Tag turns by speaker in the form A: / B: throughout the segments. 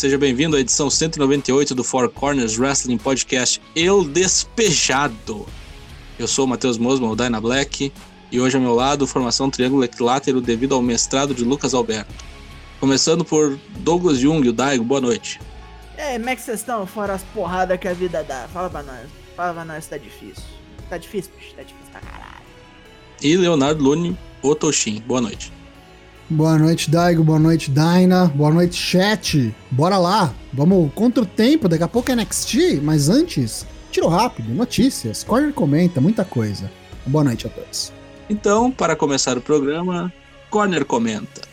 A: Seja bem-vindo à edição 198 do Four Corners Wrestling Podcast El Despejado. Eu sou o Matheus Mosman, o Dyna Black, e hoje ao meu lado, formação triângulo equilátero devido ao mestrado de Lucas Alberto. Começando por Douglas Jung, o Daigo, boa noite.
B: E aí, como é que vocês estão? Fora as porradas que a vida dá. Fala pra nós. Fala pra nós, tá difícil. Tá difícil, bicho. Tá difícil pra caralho.
A: E Leonardo Lune, o Toshin, boa noite.
C: Boa noite, Daigo. Boa noite, Daina. Boa noite, chat. Bora lá. Vamos contra o tempo. Daqui a pouco é NXT, mas antes, tiro rápido, notícias. Corner comenta, muita coisa. Boa noite a todos.
A: Então, para começar o programa, Corner comenta.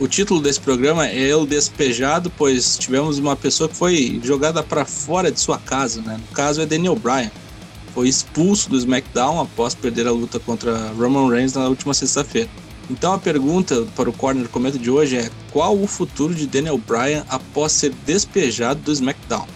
A: O título desse programa é El Despejado, pois tivemos uma pessoa que foi jogada para fora de sua casa, né? No caso é Daniel Bryan. Foi expulso do SmackDown após perder a luta contra Roman Reigns na última sexta-feira. Então a pergunta para o Corner Comenta de hoje é: qual o futuro de Daniel Bryan após ser despejado do SmackDown?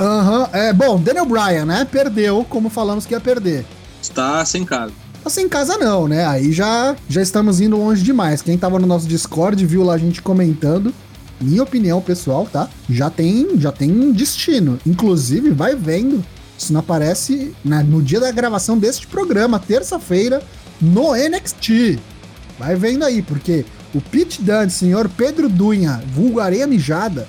C: Aham, uhum. é bom, Daniel Bryan, né? Perdeu, como falamos que ia perder.
A: Está sem casa.
C: Assim, em casa não, né? Aí já, já estamos indo longe demais. Quem tava no nosso Discord viu lá a gente comentando. Minha opinião pessoal, tá? Já tem, já tem destino. Inclusive, vai vendo. Isso não aparece na, no dia da gravação deste programa, terça-feira, no NXT. Vai vendo aí, porque o Pete Dunne, senhor Pedro Dunha, vulgareia mijada,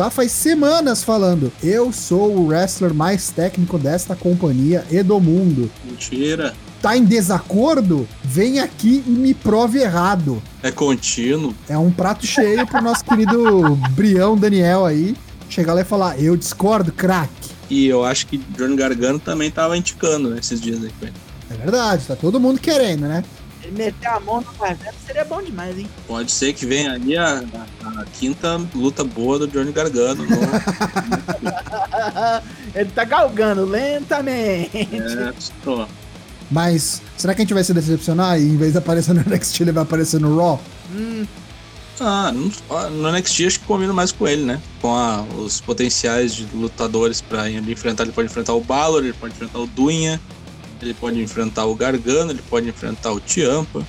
C: tá faz semanas falando: Eu sou o wrestler mais técnico desta companhia e do mundo.
A: Mentira
C: tá em desacordo, vem aqui e me prove errado.
A: É contínuo.
C: É um prato cheio pro nosso querido Brião Daniel aí chegar lá e falar: Eu discordo, craque.
A: E eu acho que Johnny Gargano também tava indicando né, esses dias aí.
C: É verdade, tá todo mundo querendo, né?
B: Meter a mão no Gargano seria bom demais, hein?
A: Pode ser que venha ali a, a, a quinta luta boa do Johnny Gargano. No...
B: ele tá galgando lentamente.
A: É, tô.
C: Mas será que a gente vai se decepcionar e em vez de aparecer no NXT ele vai aparecer no Raw?
A: Hum. Ah, no NXT acho que combina mais com ele, né? Com a, os potenciais de lutadores para ele enfrentar. Ele pode enfrentar o Balor, ele pode enfrentar o Dunha, ele pode enfrentar o Gargano, ele pode enfrentar o Tiampa,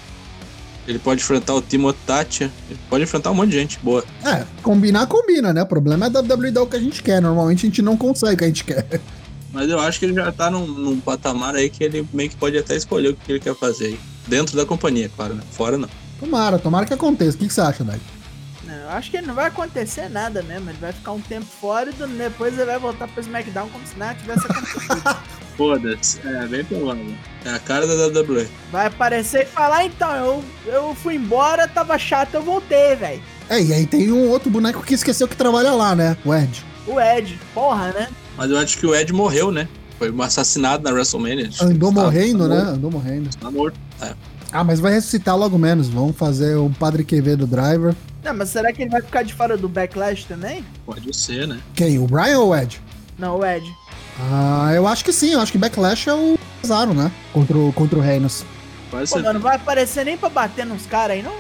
A: ele pode enfrentar o Timo Tatia, ele pode enfrentar um monte de gente boa.
C: É, combinar, combina, né? O problema é da WWE dar o que a gente quer. Normalmente a gente não consegue o que a gente quer.
A: Mas eu acho que ele já tá num, num, patamar aí que ele meio que pode até escolher o que ele quer fazer aí. Dentro da companhia, claro, né? Fora não.
C: Tomara, tomara que aconteça. O que, que você acha, Dag?
B: Eu acho que não vai acontecer nada mesmo. Ele vai ficar um tempo fora e depois ele vai voltar pro SmackDown como se nada tivesse acontecido.
A: Foda-se. É, bem provável. É a cara da WWE.
B: Vai aparecer e falar, então, eu, eu fui embora, tava chato, eu voltei, velho.
C: É, e aí tem um outro boneco que esqueceu que trabalha lá, né? O Ed.
B: O Ed, porra, né?
A: Mas eu acho que o Ed morreu, né? Foi assassinado na WrestleMania.
C: Andou morrendo, né? Andou morrendo.
A: Tá morto. É.
C: Ah, mas vai ressuscitar logo menos. Vamos fazer o Padre QV do Driver.
B: Não, mas será que ele vai ficar de fora do Backlash também?
A: Pode ser, né?
C: Quem? O Brian ou o Ed?
B: Não, o Ed.
C: Ah, eu acho que sim. Eu acho que Backlash é o Cesaro, né? Contra o, contra o Reinos.
B: Pode Pô. Mano, não vai aparecer nem pra bater nos caras aí, não?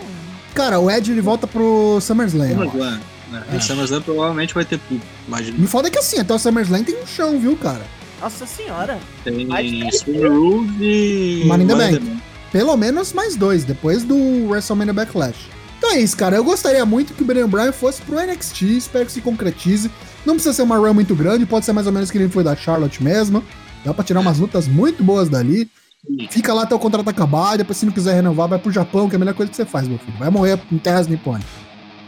C: Cara, o Ed ele volta pro SummerSlam.
A: SummerSlam. Né? É. O SummerSlam provavelmente vai ter público, imagina.
C: Me foda que assim, até o SummerSlam tem um chão, viu, cara?
B: Nossa senhora.
A: Tem Super Rules e.
C: Money in the Bank. Pelo menos mais dois, depois do WrestleMania Backlash. Então é isso, cara. Eu gostaria muito que o Daniel Bryan fosse pro NXT, espero que se concretize. Não precisa ser uma run muito grande, pode ser mais ou menos que ele foi da Charlotte mesmo. Dá pra tirar umas lutas muito boas dali. Fica lá até o contrato acabar, depois se não quiser renovar, vai pro Japão, que é a melhor coisa que você faz, meu filho. Vai morrer em terras nipônicas.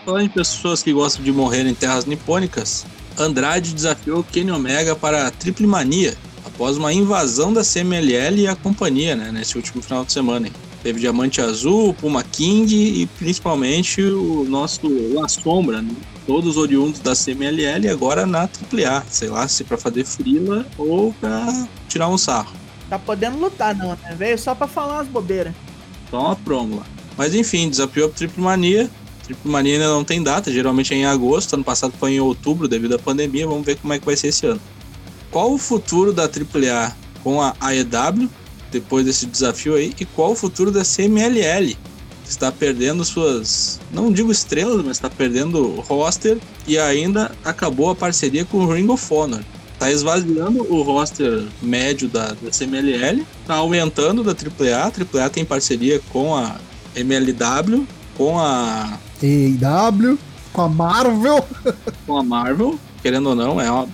A: Falando em pessoas que gostam de morrer em terras nipônicas, Andrade desafiou Kenny Omega para a Triple Mania após uma invasão da CMLL e a companhia, né, nesse último final de semana. Hein. Teve Diamante Azul, Puma King e principalmente o nosso La Sombra, né? Todos oriundos da CMLL e agora na AAA, sei lá, se para fazer frila ou para tirar um sarro.
B: Tá podendo lutar não, né? Veio só para falar umas bobeiras.
A: Só uma promo lá. Mas enfim, desafiou a Triple Mania, Triple Mania ainda não tem data, geralmente é em agosto, ano passado foi em outubro devido à pandemia, vamos ver como é que vai ser esse ano. Qual o futuro da AAA com a AEW depois desse desafio aí e qual o futuro da CMLL? Está perdendo suas, não digo estrelas, mas está perdendo roster e ainda acabou a parceria com o Ring of Honor. tá esvaziando o roster médio da, da CMLL, tá aumentando da AAA. A AAA tem parceria com a MLW, com a
C: AEW, com a Marvel.
A: com a Marvel, querendo ou não, é, uma,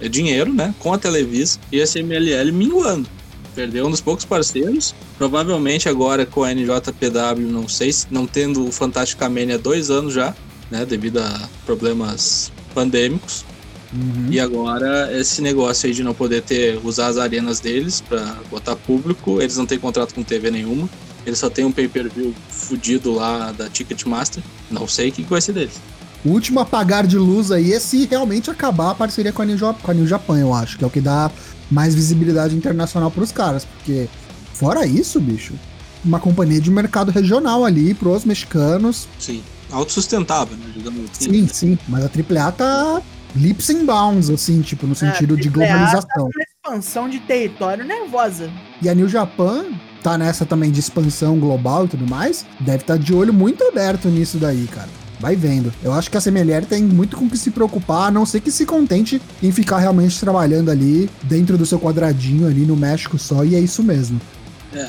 A: é dinheiro, né? Com a Televisa e a CMLL minguando. Perdeu um dos poucos parceiros. Provavelmente agora com a NJPW, não sei se não tendo o Fantástica Mania há dois anos já, né? Devido a problemas pandêmicos.
C: Uhum.
A: E agora esse negócio aí de não poder ter usar as arenas deles para botar público, eles não têm contrato com TV nenhuma. Eles só tem um pay-per-view fudido lá da Ticketmaster. Não sei o que, que vai ser deles.
C: O último apagar de luz aí é se realmente acabar a parceria com a New, com a New Japan, eu acho, que é o que dá mais visibilidade internacional pros caras, porque fora isso, bicho, uma companhia de mercado regional ali pros mexicanos.
A: Sim, autossustentável, né? Digamos assim.
C: Sim, sim, mas a AAA tá leaps and bounds, assim, tipo, no sentido
B: É,
C: de
B: AAA
C: globalização.
B: Tá uma expansão de território nervosa.
C: E a New Japan tá nessa também de expansão global e tudo mais, deve estar de olho muito aberto nisso daí, cara. Vai vendo. Eu acho que a CMLL tem muito com que se preocupar, a não ser que se contente em ficar realmente trabalhando ali dentro do seu quadradinho ali no México só, e é isso mesmo.
A: É,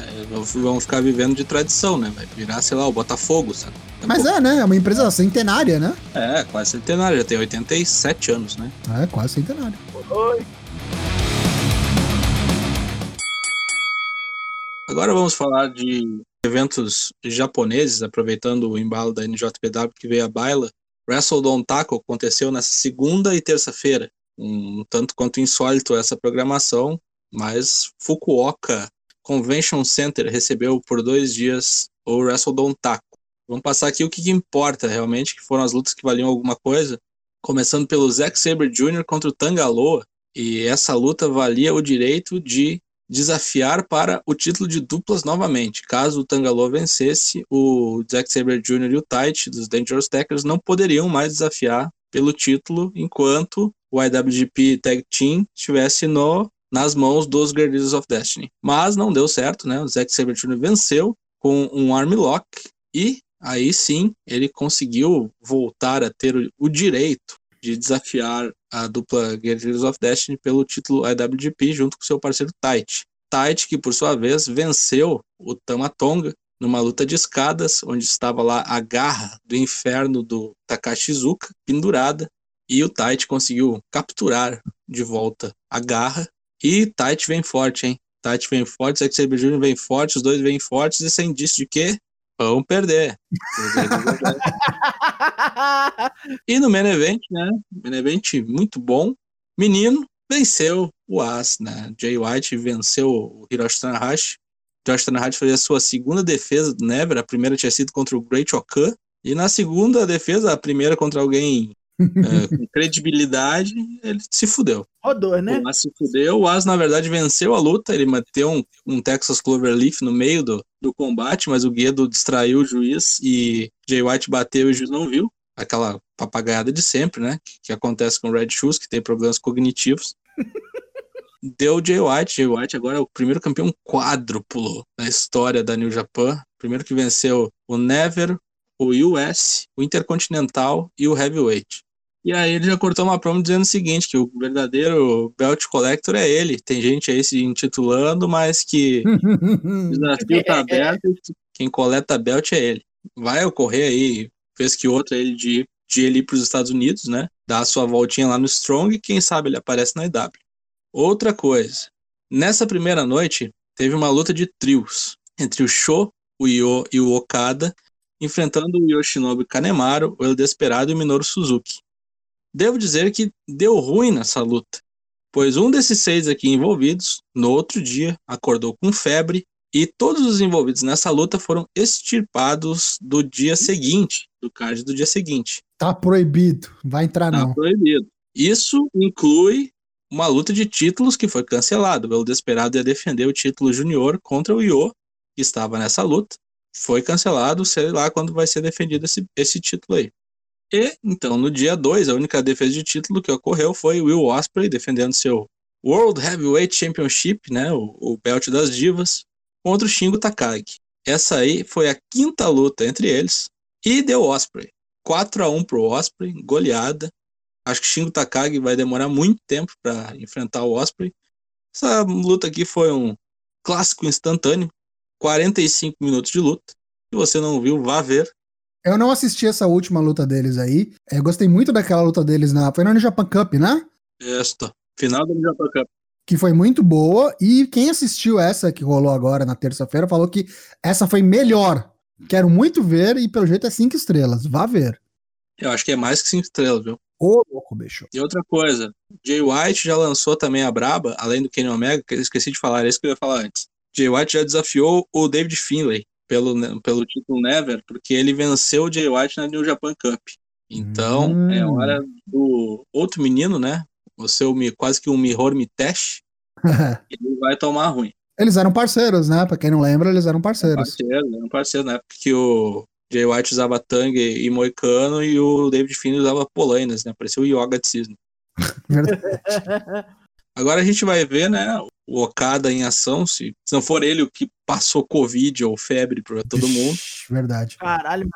A: vão ficar vivendo de tradição, né? Vai virar, sei lá, o Botafogo, sabe?
C: Mas
A: pouco-
C: é, né? É uma empresa centenária, né?
A: É, quase centenário, já tem 87 anos, né?
C: É, quase centenária.
B: Oi.
A: Agora vamos falar de eventos japoneses, aproveitando o embalo da NJPW que veio à baila. Wrestle Don Taco aconteceu nessa segunda e terça-feira. Um tanto quanto insólito essa programação, mas Fukuoka Convention Center recebeu por dois dias o Wrestle Don Taco. Vamos passar aqui o que, que importa realmente, que foram as lutas que valiam alguma coisa. Começando pelo Zack Sabre Jr. contra o Tangaloa. E essa luta valia o direito de desafiar para o título de duplas novamente. Caso o Tangaloa vencesse, o Zack Sabre Jr. e o Tite dos Dangerous Tackers não poderiam mais desafiar pelo título enquanto o IWGP Tag Team estivesse no, nas mãos dos Guerrillas of Destiny. Mas não deu certo, né? O Zack Sabre Jr. venceu com um armlock e aí sim ele conseguiu voltar a ter o, o direito de desafiar a dupla Guerrillas of Destiny pelo título IWGP junto com seu parceiro Tite. Tite, que por sua vez venceu o Tamatonga numa luta de escadas, onde estava lá a garra do inferno do Takashi Iizuka pendurada, e o Tite conseguiu capturar de volta a garra. E Tite vem forte, hein? Tite vem forte, Zack Sabre Jr. vem forte, os dois vêm fortes, e sem indício de quê? Vão perder. E no main event, né? Main event muito bom. Menino venceu o As, né? Jay White venceu o Hiroshi Tanahashi. Hiroshi Tanahashi fez a sua segunda defesa do Never. A primeira tinha sido contra o Great Okan. E na segunda defesa, a primeira contra alguém é, com credibilidade, ele se fudeu.
B: Rodou, né?
A: O As se fudeu. O As, na verdade, venceu a luta. Ele meteu um, um Texas Cloverleaf no meio do, do combate, mas o Guedo distraiu o juiz e Jay White bateu e o juiz não viu. Aquela papagaiada de sempre, né? Que, que acontece com o Red Shoes, que tem problemas cognitivos. Deu o Jay White. Jay White agora é o primeiro campeão quádruplo na história da New Japan. Primeiro que venceu o Never, o US, o Intercontinental e o Heavyweight. E aí ele já cortou uma promo dizendo o seguinte, que o verdadeiro Belt Collector é ele. Tem gente aí se intitulando, mas que o desafio tá aberto quem coleta belt é ele. Vai ocorrer aí, vez que outra, ele de, de ele ir para os Estados Unidos, né? Dar a sua voltinha lá no Strong e quem sabe ele aparece na EW. Outra coisa, nessa primeira noite teve uma luta de trios entre o Sho, o Io e o Okada, enfrentando o Yoshinobu Kanemaru, o El Desperado e o Minoru Suzuki. Devo dizer que deu ruim nessa luta, pois um desses seis aqui envolvidos, no outro dia, acordou com febre e todos os envolvidos nessa luta foram extirpados do dia seguinte, do card do dia seguinte.
C: Tá proibido. Vai entrar
A: Tá
C: não.
A: proibido. Isso inclui uma luta de títulos que foi cancelada. O El Desperado ia defender o título junior contra o Io, que estava nessa luta. Foi cancelado, sei lá quando vai ser defendido esse, esse título aí. E, então, no dia 2, a única defesa de título que ocorreu foi Will Ospreay defendendo seu World Heavyweight Championship, né, o, o belt das divas, contra o Shingo Takagi. Essa aí foi a quinta luta entre eles e deu Osprey. 4 a 1 pro Osprey, goleada. Acho que Shingo Takagi vai demorar muito tempo para enfrentar o Osprey. Essa luta aqui foi um clássico instantâneo, 45 minutos de luta. Se você não viu, vá ver.
C: Eu não assisti essa última luta deles aí. Eu gostei muito daquela luta deles na. Foi na Japan Cup, né?
A: Esta. Final do Japan Cup.
C: Que foi muito boa. E quem assistiu essa que rolou agora na terça-feira falou que essa foi melhor. Quero muito ver e pelo jeito é cinco estrelas. Vá ver.
A: Eu acho que é mais que cinco estrelas, viu?
C: Ô, louco, bicho.
A: E outra coisa, Jay White já lançou também a Braba, além do Kenny Omega, que eu esqueci de falar, é isso que eu ia falar antes. Jay White já desafiou o David Finlay pelo, pelo título Never, porque ele venceu o Jay White na New Japan Cup. Então,
C: Hum.
A: é hora do outro menino, né? O seu quase que um Mihor Mitesh, ele vai tomar ruim.
C: eles eram parceiros, né? Pra quem não lembra, eles eram parceiros.
A: Parceiro, né? um parceiro, na época que o Jay White usava Tang e Moicano e o David Finlay usava Polainas, né? Parecia o Yoga de Cisne.
C: Verdade.
A: Agora a gente vai ver, né, o Okada em ação, se, se não for ele o que passou Covid ou febre para todo mundo,
C: Vixe, Verdade.
B: Caralho,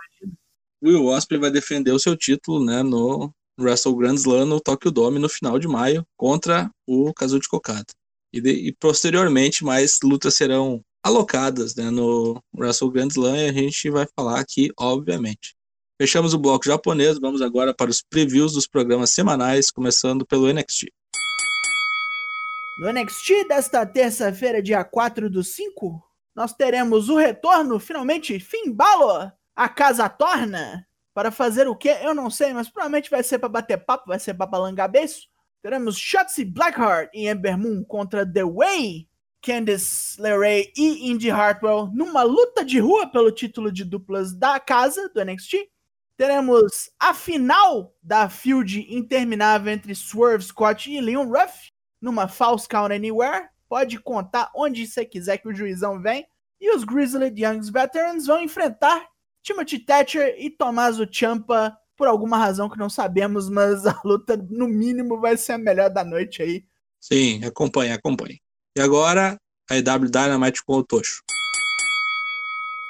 A: o Will Ospreay vai defender o seu título, né, no Wrestle Grand Slam no Tokyo Dome no final de maio contra o Kazuchi Okada. E, de- e posteriormente mais lutas serão alocadas, né, no Wrestle Grand Slam e a gente vai falar aqui, obviamente. Fechamos o bloco japonês, vamos agora para os previews dos programas semanais, começando pelo NXT.
B: No NXT desta terça-feira, dia 4 do 5, nós teremos o retorno, finalmente, Finn Balor, a casa torna, para fazer o quê? Eu não sei, mas provavelmente vai ser para bater papo, vai ser para balangar beiço. Teremos Shotzi Blackheart e Ember Moon contra The Way, Candice LeRae e Indy Hartwell numa luta de rua pelo título de duplas da casa do NXT. Teremos a final da feud interminável entre Swerve Scott e Leon Ruff numa False Count Anywhere. Pode contar onde você quiser que o juizão vem. E os Grizzly Young Veterans vão enfrentar Timothy Thatcher e Tommaso Ciampa por alguma razão que não sabemos, mas a luta no mínimo vai ser a melhor da noite aí.
A: Sim, acompanhe, acompanhe. E agora, a EW Dynamite com o Tocho.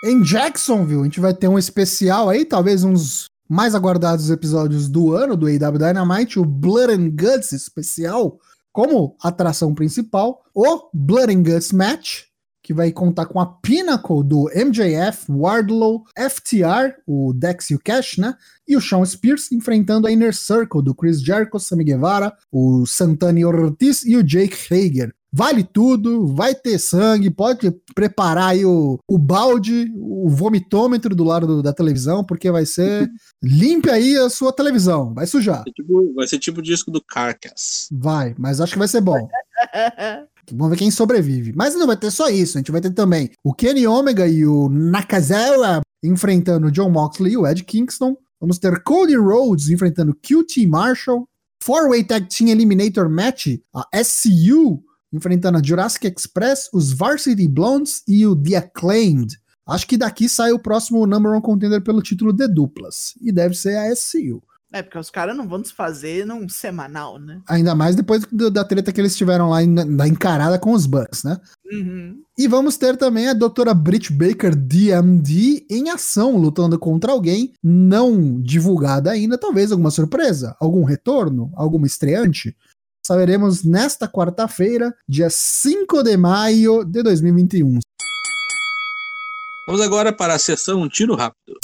C: Em Jacksonville, a gente vai ter um especial aí, talvez uns mais aguardados episódios do ano do AW Dynamite, o Blood and Guts especial, como atração principal, o Blood and Guts Match, que vai contar com a Pinnacle do MJF, Wardlow, FTR, o Dex e o Cash, né? E o Sean Spears enfrentando a Inner Circle do Chris Jericho, Sammy Guevara, o Santana Ortiz e o Jake Hager. Vale tudo, vai ter sangue, pode preparar aí o, o balde, o vomitômetro do lado do- da televisão, porque vai ser. limpe aí a sua televisão, vai sujar.
A: Vai ser tipo, vai ser tipo o disco do Carcass.
C: Vai, mas acho que vai ser bom. Vamos ver quem sobrevive. Mas não vai ter só isso. A gente vai ter também o Kenny Omega e o Nakazawa enfrentando o John Moxley e o Ed Kingston. Vamos ter Cody Rhodes enfrentando QT Marshall. Four-Way Tag Team Eliminator Match, a SCU enfrentando a Jurassic Express, os Varsity Blondes e o The Acclaimed. Acho que daqui sai o próximo number one contender pelo título de duplas. E deve ser a SCU.
B: É, porque os caras não vão desfazer num semanal, né?
C: Ainda mais depois do- da treta que eles tiveram lá na encarada com os Bucks, né?
B: Uhum.
C: E vamos ter também a doutora Britt Baker, DMD, em ação, lutando contra alguém não divulgada ainda, talvez alguma surpresa, algum retorno, alguma estreante. Saberemos nesta quarta-feira, dia 5 de maio de 2021.
A: Vamos agora para a sessão Um Tiro Rápido.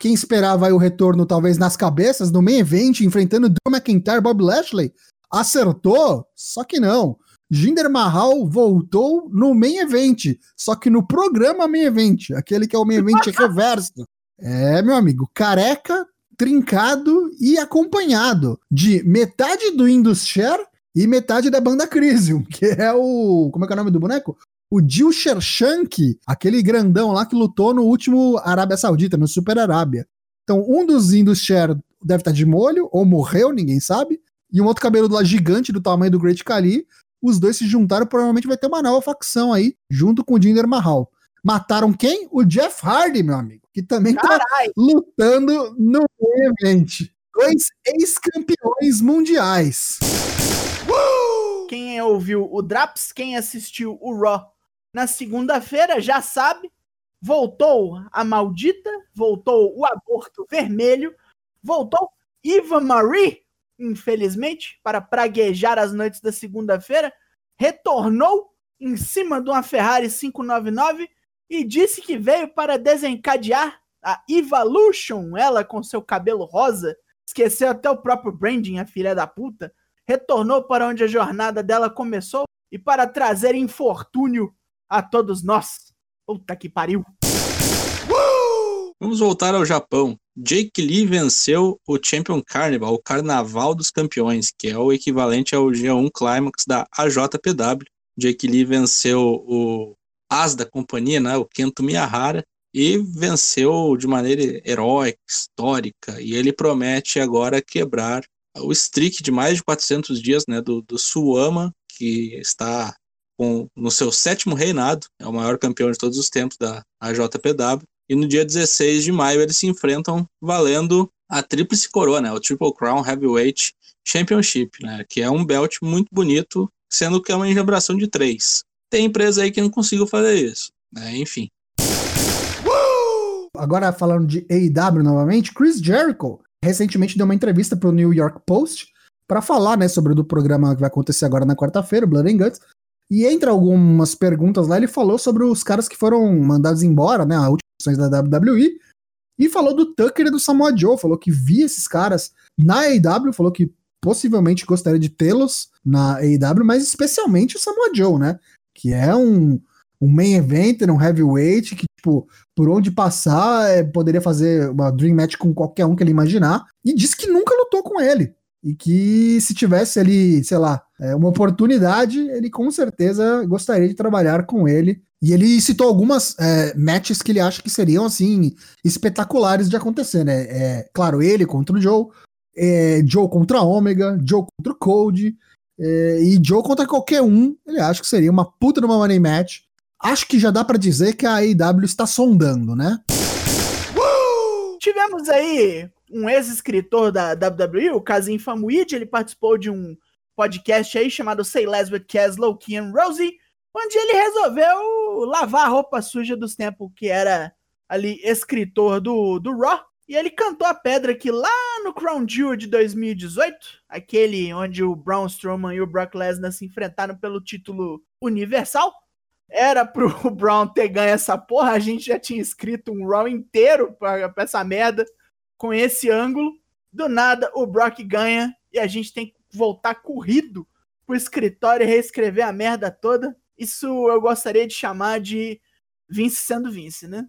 C: Quem esperava aí o retorno, talvez nas cabeças, no main event, enfrentando Drew McIntyre e Bob Lashley, acertou, só que não. Jinder Mahal voltou no main event, só que no programa main event, aquele que é o main event reverso. É, meu amigo, careca, trincado e acompanhado de metade do Indus-Share e metade da banda Crisium, que é o. Como é que é o nome do boneco? O Dil Shershank, aquele grandão lá que lutou no último Arábia Saudita, no Super Arábia. Então, um dos Indus-Share deve estar de molho, ou morreu, ninguém sabe. E um outro cabeludo lá gigante do tamanho do Great Khali. Os dois se juntaram, provavelmente vai ter uma nova facção aí, junto com o Jinder Mahal. Mataram quem? O Jeff Hardy, meu amigo, que também tá
B: Caralho!
C: lutando no main event. Dois ex-campeões mundiais.
B: Quem ouviu o Draps, quem assistiu o Raw na segunda-feira já sabe. Voltou a maldita, voltou o aborto vermelho, Voltou Eva Marie, infelizmente, para praguejar as noites da segunda-feira. Retornou em cima de uma Ferrari 599 e disse que veio para desencadear a Evolution, ela com seu cabelo rosa, esqueceu até o próprio branding, a filha da puta, retornou para onde a jornada dela começou e para trazer infortúnio a todos nós. Puta que pariu.
A: Vamos voltar ao Japão. Jake Lee venceu o Champion Carnival, o Carnaval dos Campeões, que é o equivalente ao G1 Climax da AJPW. Jake Lee venceu o as da companhia, né, o Kento Miyahara, e venceu de maneira heróica, histórica, e ele promete agora quebrar o streak de mais de 400 dias né, do, do Suama, que está com, no seu sétimo reinado, é o maior campeão de todos os tempos da AJPW, e no dia 16 de maio eles se enfrentam valendo a tríplice coroa, né, o Triple Crown Heavyweight Championship, né, que é um belt muito bonito, sendo que é uma engembração de três. Tem empresa aí que não conseguiu fazer isso, né, enfim.
C: Agora falando de AEW novamente, Chris Jericho recentemente deu uma entrevista para o New York Post para falar, né, sobre o do programa que vai acontecer agora na quarta-feira, Blood and Guts. E entre algumas perguntas lá, ele falou sobre os caras que foram mandados embora, né, as últimas da WWE, e falou do Tucker e do Samoa Joe, falou que via esses caras na AEW, falou que possivelmente gostaria de tê-los na AEW, mas especialmente o Samoa Joe, né, que é um, um main eventer, um heavyweight, que, tipo, por onde passar, é, poderia fazer uma dream match com qualquer um que ele imaginar, e disse que nunca lutou com ele. E que se tivesse ali, sei lá, é, uma oportunidade, ele com certeza gostaria de trabalhar com ele. E ele citou algumas é, matches que ele acha que seriam, assim, espetaculares de acontecer, né? É, claro, ele contra o Joe, é, Joe contra Omega, Joe contra o é, e Joe contra qualquer um, ele acha que seria uma puta de uma money match. Acho que já dá para dizer que a AEW está sondando, né?
B: Tivemos aí um ex-escritor da WWE, o Kazim Famuid, ele participou de um podcast aí chamado Say Less with Caslow, Kean Rosie, onde ele resolveu lavar a roupa suja dos tempos que era ali escritor do, do Raw. E ele cantou a pedra que lá no Crown Jewel de 2018, aquele onde o Braun Strowman e o Brock Lesnar se enfrentaram pelo título universal, era pro Brown ter ganho essa porra, a gente já tinha escrito um Raw inteiro pra, pra essa merda, com esse ângulo. Do nada, o Brock ganha e a gente tem que voltar corrido pro escritório e reescrever a merda toda. Isso eu gostaria de chamar de Vince sendo Vince, né?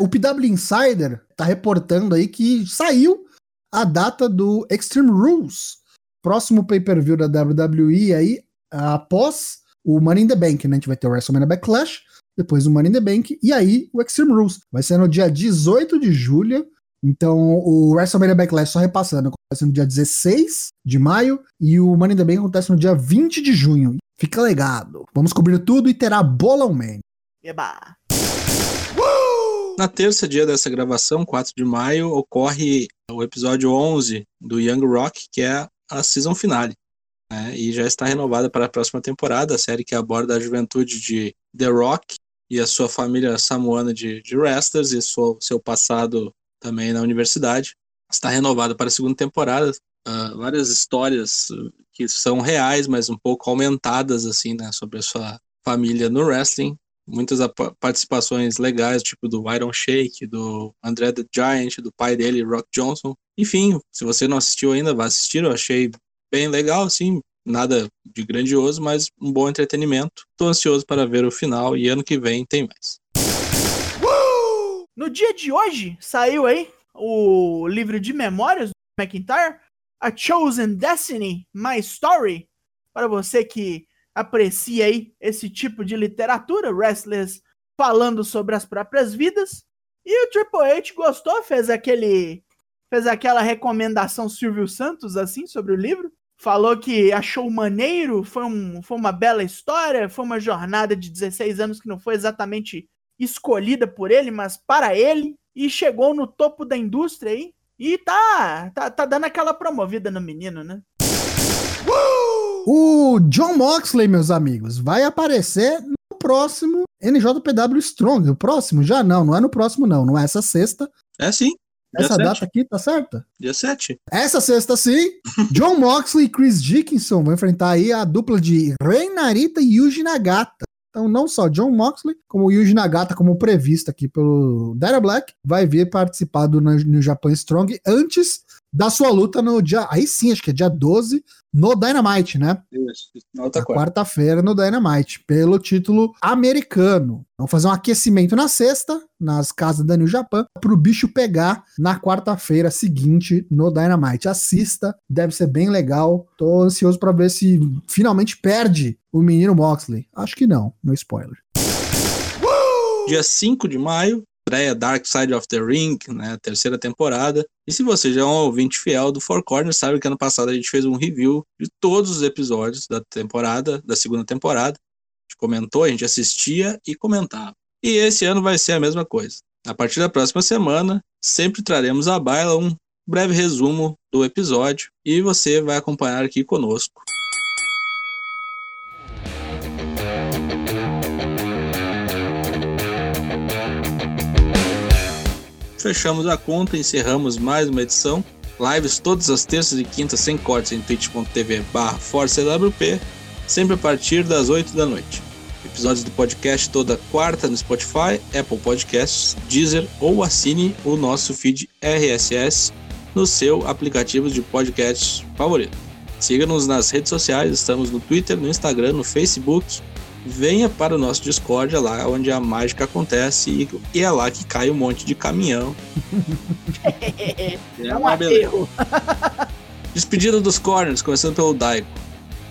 C: O PW Insider tá reportando aí que saiu a data do Extreme Rules, próximo pay-per-view da WWE aí, após o Money in the Bank, né? A gente vai ter o WrestleMania Backlash, depois o Money in the Bank, e aí o Extreme Rules. Vai ser no dia 18 de julho. Então, o WrestleMania Backlash, só repassando, acontece no dia 16 de maio, e o Money in the Bank acontece no dia 20 de junho. Fica legado. Vamos cobrir tudo e terá Bolão Man.
B: Eba!
A: Na terça dia dessa gravação, 4 de maio, ocorre o episódio 11 do Young Rock, que é a season finale. Né? E já está renovada para a próxima temporada, a série que aborda a juventude de The Rock e a sua família samoana de, de wrestlers e seu, seu passado também na universidade. Está renovada para a segunda temporada. Uh, várias histórias que são reais, mas um pouco aumentadas assim, né, sobre a sua família no wrestling muitas participações legais, tipo do Iron Shake, do André the Giant, do pai dele, Rock Johnson. Enfim, se você não assistiu ainda, vá assistir. Eu achei bem legal, assim, nada de grandioso, mas um bom entretenimento. Tô ansioso para ver o final e ano que vem tem mais.
B: No dia de hoje, saiu aí o livro de memórias do McIntyre, A Chosen Destiny, My Story, para você que aprecia aí esse tipo de literatura, wrestlers falando sobre as próprias vidas. E o Triple H gostou, fez aquele fez aquela recomendação Silvio Santos assim sobre o livro. Falou que achou maneiro, foi, um, foi uma bela história, foi uma jornada de 16 anos que não foi exatamente escolhida por ele, mas para ele, e chegou no topo da indústria aí. E tá, tá, tá dando aquela promovida no menino, né?
C: O John Moxley, meus amigos, vai aparecer no próximo NJPW Strong. O próximo? Já não, não é no próximo, não. Não é essa sexta.
A: É sim.
C: Essa
A: Dia
C: data aqui tá certa?
A: Dia 7.
C: Essa sexta, sim. John Moxley e Chris Dickinson vão enfrentar aí a dupla de Rei Narita e Yuji Nagata. Então, não só John Moxley, como o Yuji Nagata, como previsto aqui pelo Dara Black, vai vir participar do New Japan Strong antes da sua luta no dia. Aí sim, acho que é dia 12, no Dynamite, né?
A: Isso, na outra
C: quarta-feira no Dynamite, pelo título americano. Vamos fazer um aquecimento na sexta, nas casas da New Japan, para o bicho pegar na quarta-feira seguinte no Dynamite. Assista, deve ser bem legal. Tô ansioso para ver se finalmente perde o menino Moxley. Acho que não, no spoiler.
A: Dia 5 de maio, estreia Dark Side of the Ring, né, terceira temporada. E se você já é um ouvinte fiel do Four Corners, sabe que ano passado a gente fez um review de todos os episódios da temporada, da segunda temporada. A gente comentou, a gente assistia e comentava. E esse ano vai ser a mesma coisa. A partir da próxima semana, sempre traremos à baila um breve resumo do episódio e você vai acompanhar aqui conosco. Fechamos a conta, encerramos mais uma edição. Lives todas as terças e quintas sem cortes em twitch.tv barra sempre a partir das 8 da noite. Episódios do podcast toda quarta no Spotify, Apple Podcasts, Deezer ou assine o nosso feed RSS no seu aplicativo de podcast favorito. Siga-nos nas redes sociais, estamos no Twitter, no Instagram, no Facebook. Venha para o nosso Discord, é lá onde a mágica acontece e, é lá que cai um monte de caminhão.
B: É um
A: uma beleza. Despedida dos corners, começando pelo Daigo.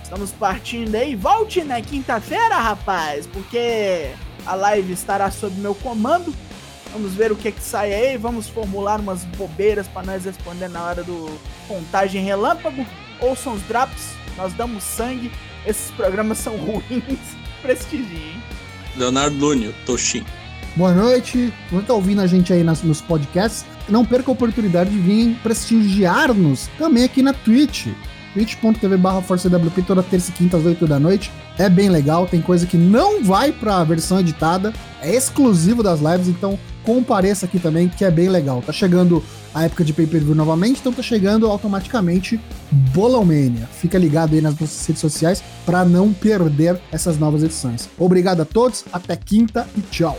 B: Estamos partindo aí. Volte na quinta-feira, rapaz, porque a live estará sob meu comando. Vamos ver o que que sai aí. Vamos formular umas bobeiras para nós responder na hora do contagem relâmpago. Ouçam os drops, nós damos sangue. Esses programas são ruins. Prestigiem.
A: Leonardo Lúnio, Toshin.
C: Boa noite. Você tá ouvindo a gente aí nas- nos podcasts? Não perca a oportunidade de vir prestigiar-nos também aqui na Twitch. twitch.tv barra ForceWP toda terça e quinta às 8 da noite. É bem legal, tem coisa que não vai pra versão editada, é exclusivo das lives, então compareça aqui também, que é bem legal. Tá chegando a época de pay-per-view novamente, então tá chegando automaticamente Bolão Mania. Fica ligado aí nas nossas redes sociais para não perder essas novas edições. Obrigado a todos, até quinta e tchau.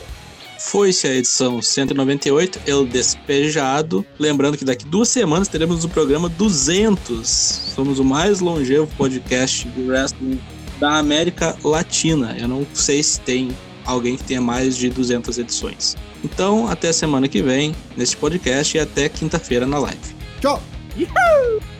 A: Foi-se a edição 198, El Despejado. Lembrando que daqui duas semanas teremos o programa 200. Somos o mais longevo podcast de wrestling da América Latina. Eu não sei se tem alguém que tenha mais de 200 edições. Então, até a semana que vem neste podcast e até quinta-feira na live.
C: Tchau!
B: Uhul!